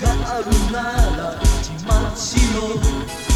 があるなら自慢しろ。